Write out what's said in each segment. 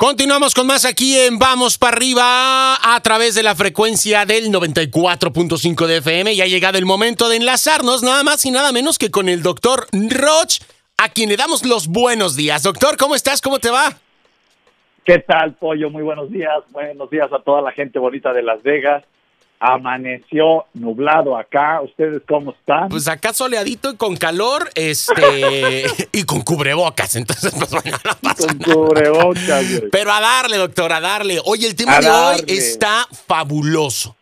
Continuamos con más aquí en Vamos para arriba a través de la frecuencia del 94.5 de FM y ha llegado el momento de enlazarnos nada más y nada menos que con el doctor Roch, a quien le damos los buenos días. Doctor, ¿cómo estás? ¿Cómo te va? ¿Qué tal, Pollo? Muy buenos días. Buenos días a toda la gente bonita de Las Vegas. Amaneció nublado acá. ¿Ustedes cómo están? Pues acá soleadito y con calor, este, y con cubrebocas. Entonces, pues bueno, no pasa Con nada. cubrebocas, güey. Pero a darle, doctor, a darle. Oye, el tema A de hoy está fabuloso.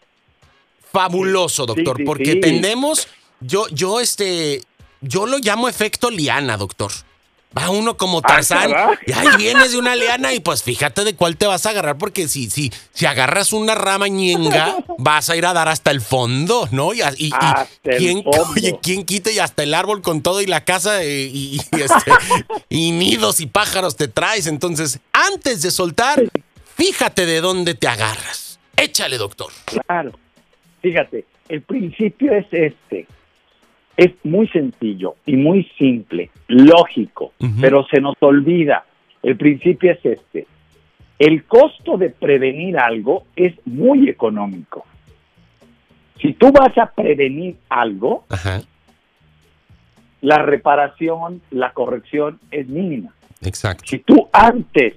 Fabuloso, doctor, sí, porque sí. tendemos, yo, yo, este, yo lo llamo efecto liana, doctor. Va uno como Tarzán caray. y ahí vienes de una liana y pues fíjate de cuál te vas a agarrar porque si, si, si agarras una rama ñenga vas a ir a dar hasta el fondo, ¿no? Y, y- ¿quién, oye, ¿quién quita y hasta el árbol con todo y la casa y, y, este, y nidos y pájaros te traes? Entonces, antes de soltar, fíjate de dónde te agarras. Échale, doctor. Claro. Fíjate, el principio es este. Es muy sencillo y muy simple, lógico, pero se nos olvida. El principio es este. El costo de prevenir algo es muy económico. Si tú vas a prevenir algo, Ajá, la reparación, la corrección es mínima. exacto. Si tú antes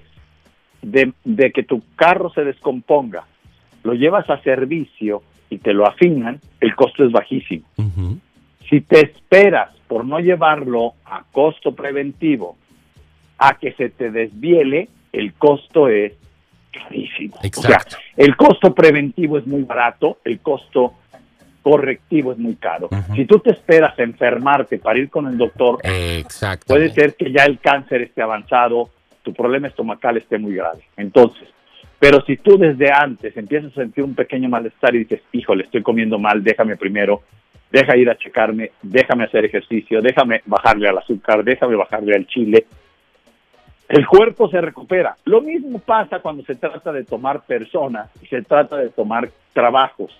de, de que tu carro se descomponga, lo llevas a servicio y te lo afinan, el costo es bajísimo. Si te esperas por no llevarlo a costo preventivo a que se te desviele, el costo es carísimo. Exacto. O sea, el costo preventivo es muy barato, el costo correctivo es muy caro. Si tú te esperas a enfermarte para ir con el doctor, puede ser que ya el cáncer esté avanzado, tu problema estomacal esté muy grave. Entonces, pero si tú desde antes empiezas a sentir un pequeño malestar y dices, híjole, estoy comiendo mal, déjame primero, deja ir a checarme, déjame hacer ejercicio, déjame bajarle al azúcar, déjame bajarle al chile, el cuerpo se recupera. Lo mismo pasa cuando se trata de tomar personas y se trata de tomar trabajos.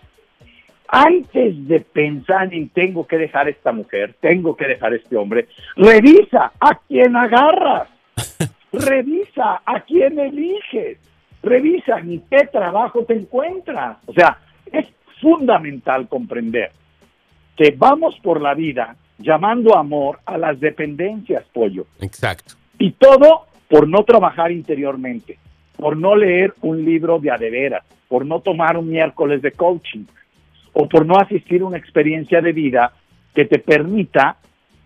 Antes de pensar en tengo que dejar esta mujer, tengo que dejar este hombre, revisa a quién agarras, revisa a quién eliges, revisa en qué trabajo te encuentras. O sea, es fundamental comprender que vamos por la vida llamando amor a las dependencias, pollo. Exacto. Y todo por no trabajar interiormente, por no leer un libro de adeveras, por no tomar un miércoles de coaching o por no asistir a una experiencia de vida que te permita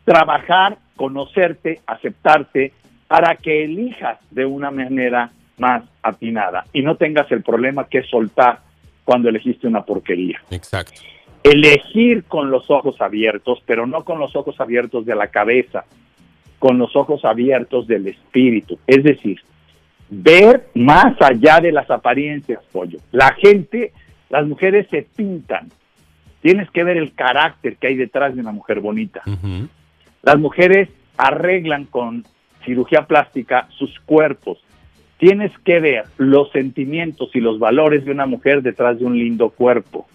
trabajar, conocerte, aceptarte, para que elijas de una manera más atinada y no tengas el problema que es soltar cuando elegiste una porquería Exacto. Elegir con los ojos abiertos, pero no con los ojos abiertos de la cabeza, con los ojos abiertos del espíritu. Es decir, ver más allá de las apariencias, pollo. La gente, las mujeres se pintan. Tienes que ver el carácter que hay detrás de una mujer bonita. Las mujeres arreglan con cirugía plástica sus cuerpos. Tienes que ver los sentimientos y los valores de una mujer detrás de un lindo cuerpo.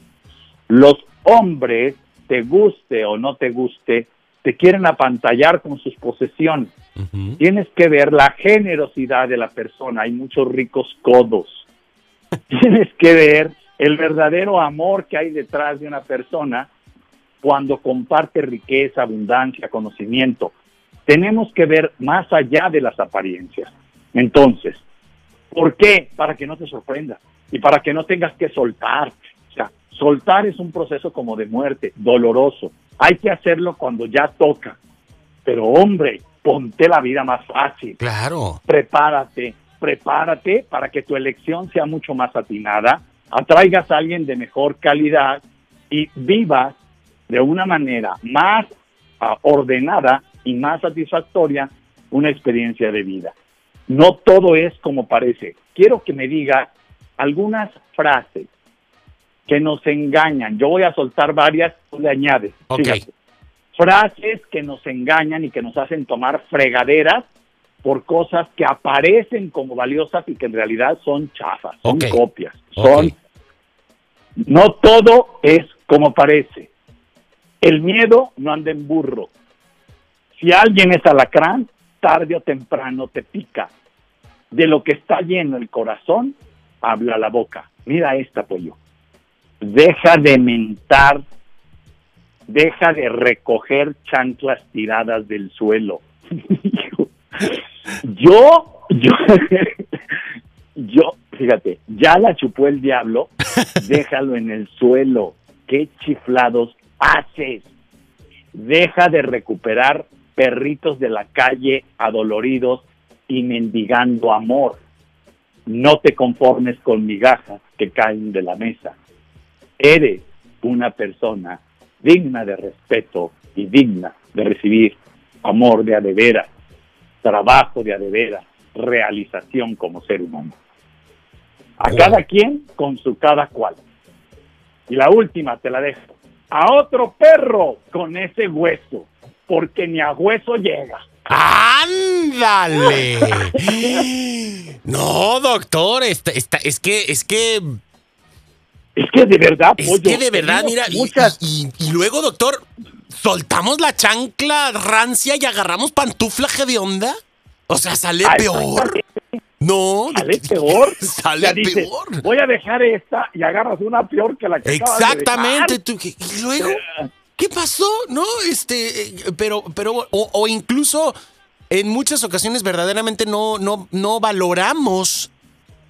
Los hombres, te guste o no te guste, te quieren apantallar con sus posesiones. Tienes que ver la generosidad de la persona. Hay muchos ricos codos. Tienes que ver el verdadero amor que hay detrás de una persona cuando comparte riqueza, abundancia, conocimiento. Tenemos que ver más allá de las apariencias. Entonces, ¿por qué? Para que no te sorprenda y para que no tengas que soltar. Soltar es un proceso como de muerte, doloroso. Hay que hacerlo cuando ya toca. Pero hombre, ponte la vida más fácil Claro. prepárate, prepárate para que tu elección sea mucho más atinada, atraigas a alguien de mejor calidad y vivas de una manera más ah, ordenada y más satisfactoria una experiencia de vida. No todo es como parece. Quiero que me diga algunas frases que nos engañan. Yo voy a soltar varias, tú le añades. Fíjate. Frases que nos engañan y que nos hacen tomar fregaderas por cosas que aparecen como valiosas y que en realidad son chafas, son copias, son no todo es como parece. El miedo no anda en burro. Si alguien es alacrán, tarde o temprano te pica. De lo que está lleno el corazón, habla la boca. Mira esta, pollo. Deja de mentar, deja de recoger chanclas tiradas del suelo. yo, yo, yo, fíjate, ya la chupó el diablo, déjalo en el suelo. ¿Qué chiflados haces? Deja de recuperar perritos de la calle adoloridos y mendigando amor. No te conformes con migajas que caen de la mesa. Eres una persona digna de respeto y digna de recibir amor de adevera, trabajo de adevera, realización como ser humano. A cada quien con su cada cual. Y la última te la dejo. A otro perro con ese hueso porque ni a hueso llega. ¡Ándale! no, doctor, es que, es que. Es que de verdad, Es que de verdad, mira, y, luego, doctor, soltamos la chancla rancia y agarramos pantufla de onda. O sea, sale peor. No, sale peor. Sale peor. Voy a dejar esta y agarras una peor que la que Exactamente. y luego. ¿qué pasó? No, este, eh, pero, pero, o, incluso en muchas ocasiones verdaderamente no, no, no valoramos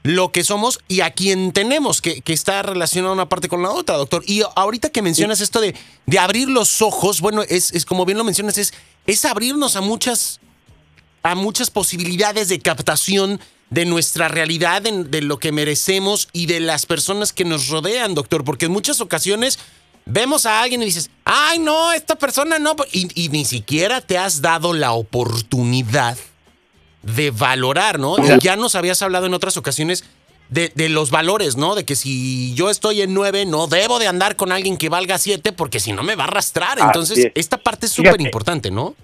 lo que somos y a quien tenemos, que, que, está relacionado una parte con la otra, doctor. Y ahorita que mencionas esto de, de, abrir los ojos, bueno, es, es, como bien lo mencionas, es, es abrirnos a muchas, a muchas posibilidades de captación de nuestra realidad, de, de lo que merecemos y de las personas que nos rodean, doctor, porque en muchas ocasiones vemos a alguien y dices, ay, no, esta persona no. Y, ni siquiera te has dado la oportunidad de valorar, ¿no? Ya nos habías hablado en otras ocasiones de, los valores, ¿no? De que si yo estoy en nueve, no debo de andar con alguien que valga siete, porque si no me va a arrastrar. Entonces, esta parte es súper importante, ¿no?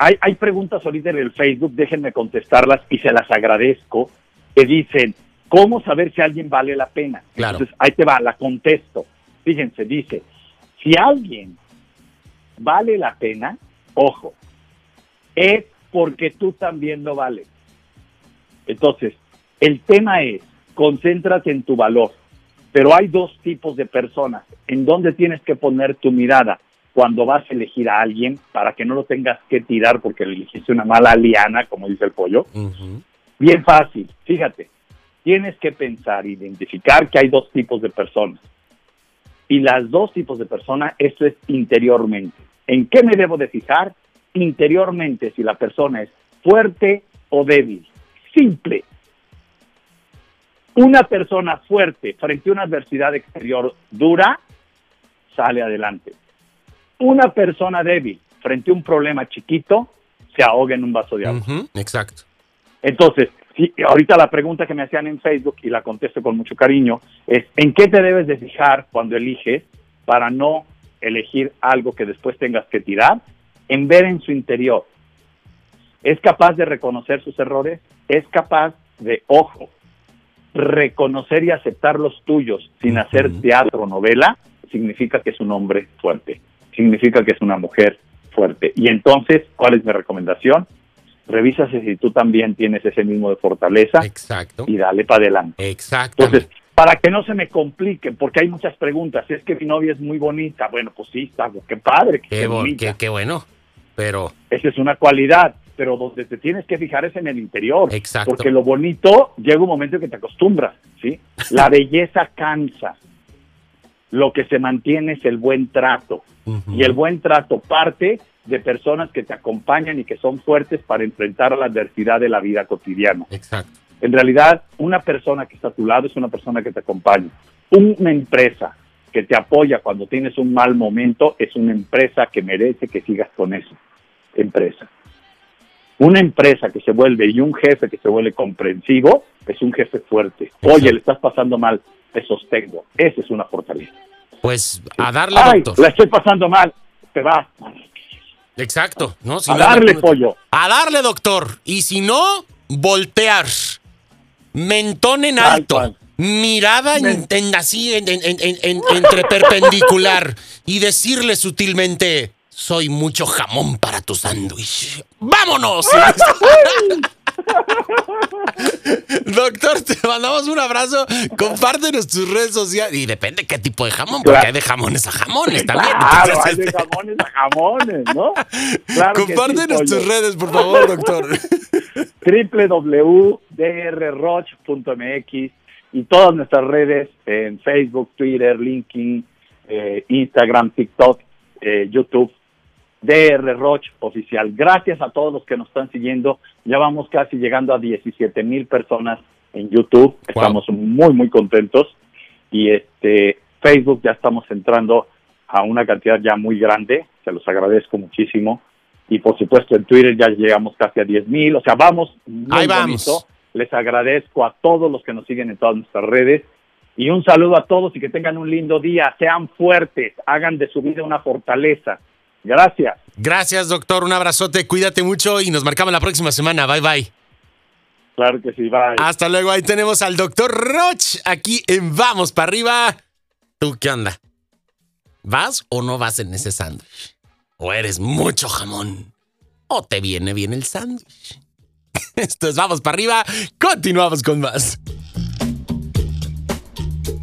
Hay, hay preguntas ahorita en el Facebook, déjenme contestarlas y se las agradezco, que dicen, ¿cómo saber si alguien vale la pena? Claro. Entonces, ahí te va, la contesto. Fíjense, dice, si alguien vale la pena, ojo, es porque tú también lo vales. Entonces, el tema es, concéntrate en tu valor, pero hay dos tipos de personas en donde tienes que poner tu mirada cuando vas a elegir a alguien para que no lo tengas que tirar porque le elegiste una mala liana, como dice el pollo. Bien fácil, fíjate, tienes que pensar, identificar que hay dos tipos de personas y las dos tipos de personas, esto es interiormente. ¿En qué me debo de fijar? Interiormente, si la persona es fuerte o débil. Simple. Una persona fuerte frente a una adversidad exterior dura, sale adelante. Una persona débil frente a un problema chiquito, se ahoga en un vaso de agua. exacto. Entonces, Sí, ahorita la pregunta que me hacían en Facebook, y la contesto con mucho cariño, es ¿en qué te debes de fijar cuando eliges para no elegir algo que después tengas que tirar? En ver en su interior. ¿Es capaz de reconocer sus errores? ¿Es capaz de, ojo, reconocer y aceptar los tuyos sin hacer teatro o novela? Significa que es un hombre fuerte, significa que es una mujer fuerte. Y entonces, ¿cuál es mi recomendación? revisa si tú también tienes ese mismo de fortaleza. Exacto. Y dale para adelante. Exacto. Entonces, para que no se me complique, porque hay muchas preguntas. Si es que mi novia es muy bonita, bueno, pues sí, está, qué padre, qué, qué, qué, bueno, pero... Esa es una cualidad, pero donde te tienes que fijar es en el interior. Exacto. Porque lo bonito llega un momento en que te acostumbras, ¿sí? La belleza cansa. Lo que se mantiene es el buen trato. Y el buen trato parte de personas que te acompañan y que son fuertes para enfrentar la adversidad de la vida cotidiana. Exacto. En realidad, una persona que está a tu lado es una persona que te acompaña. Una empresa que te apoya cuando tienes un mal momento es una empresa que merece que sigas con eso. Empresa. Una empresa que se vuelve y un jefe que se vuelve comprensivo es un jefe fuerte. Oye, le estás pasando mal, te sostengo. Esa es una fortaleza. Pues a darle, Ay, La estoy pasando mal, te vas. Exacto, ¿no? a darle pollo. A darle, doctor. Y si no, voltear. Mentón en alto. Mirada en, así, entre perpendicular. Y decirle sutilmente, soy mucho jamón para tu sándwich. ¡Vámonos! Doctor, te mandamos un abrazo. Compártenos tus redes sociales. Y depende qué tipo de jamón, porque hay de jamones a jamones también. Claro, hay de jamones a jamones, ¿no? Claro Compártenos tus redes, por favor, doctor. www.drroch.mx y todas nuestras redes en Facebook, Twitter, LinkedIn, eh, Instagram, TikTok, eh, YouTube DR Roch oficial. Gracias a todos los que nos están siguiendo. Ya vamos casi llegando a 17 mil personas en YouTube. Estamos muy, muy contentos. Y este Facebook ya estamos entrando a una cantidad ya muy grande. Se los agradezco muchísimo. Y por supuesto en Twitter ya llegamos casi a 10 mil. O sea, vamos muy Ahí vamos. Les agradezco a todos los que nos siguen en todas nuestras redes. Y un saludo a todos y que tengan un lindo día. Sean fuertes. Hagan de su vida una fortaleza Gracias. Gracias, doctor. Un abrazote. Cuídate mucho y nos marcamos la próxima semana. Bye, bye. Claro que sí, bye. Hasta luego. Ahí tenemos al doctor Roch aquí en Vamos para arriba. ¿Tú qué onda? ¿Vas o no vas en ese sándwich? ¿O eres mucho jamón? ¿O te viene bien el sándwich? Esto es Vamos para arriba. Continuamos con más.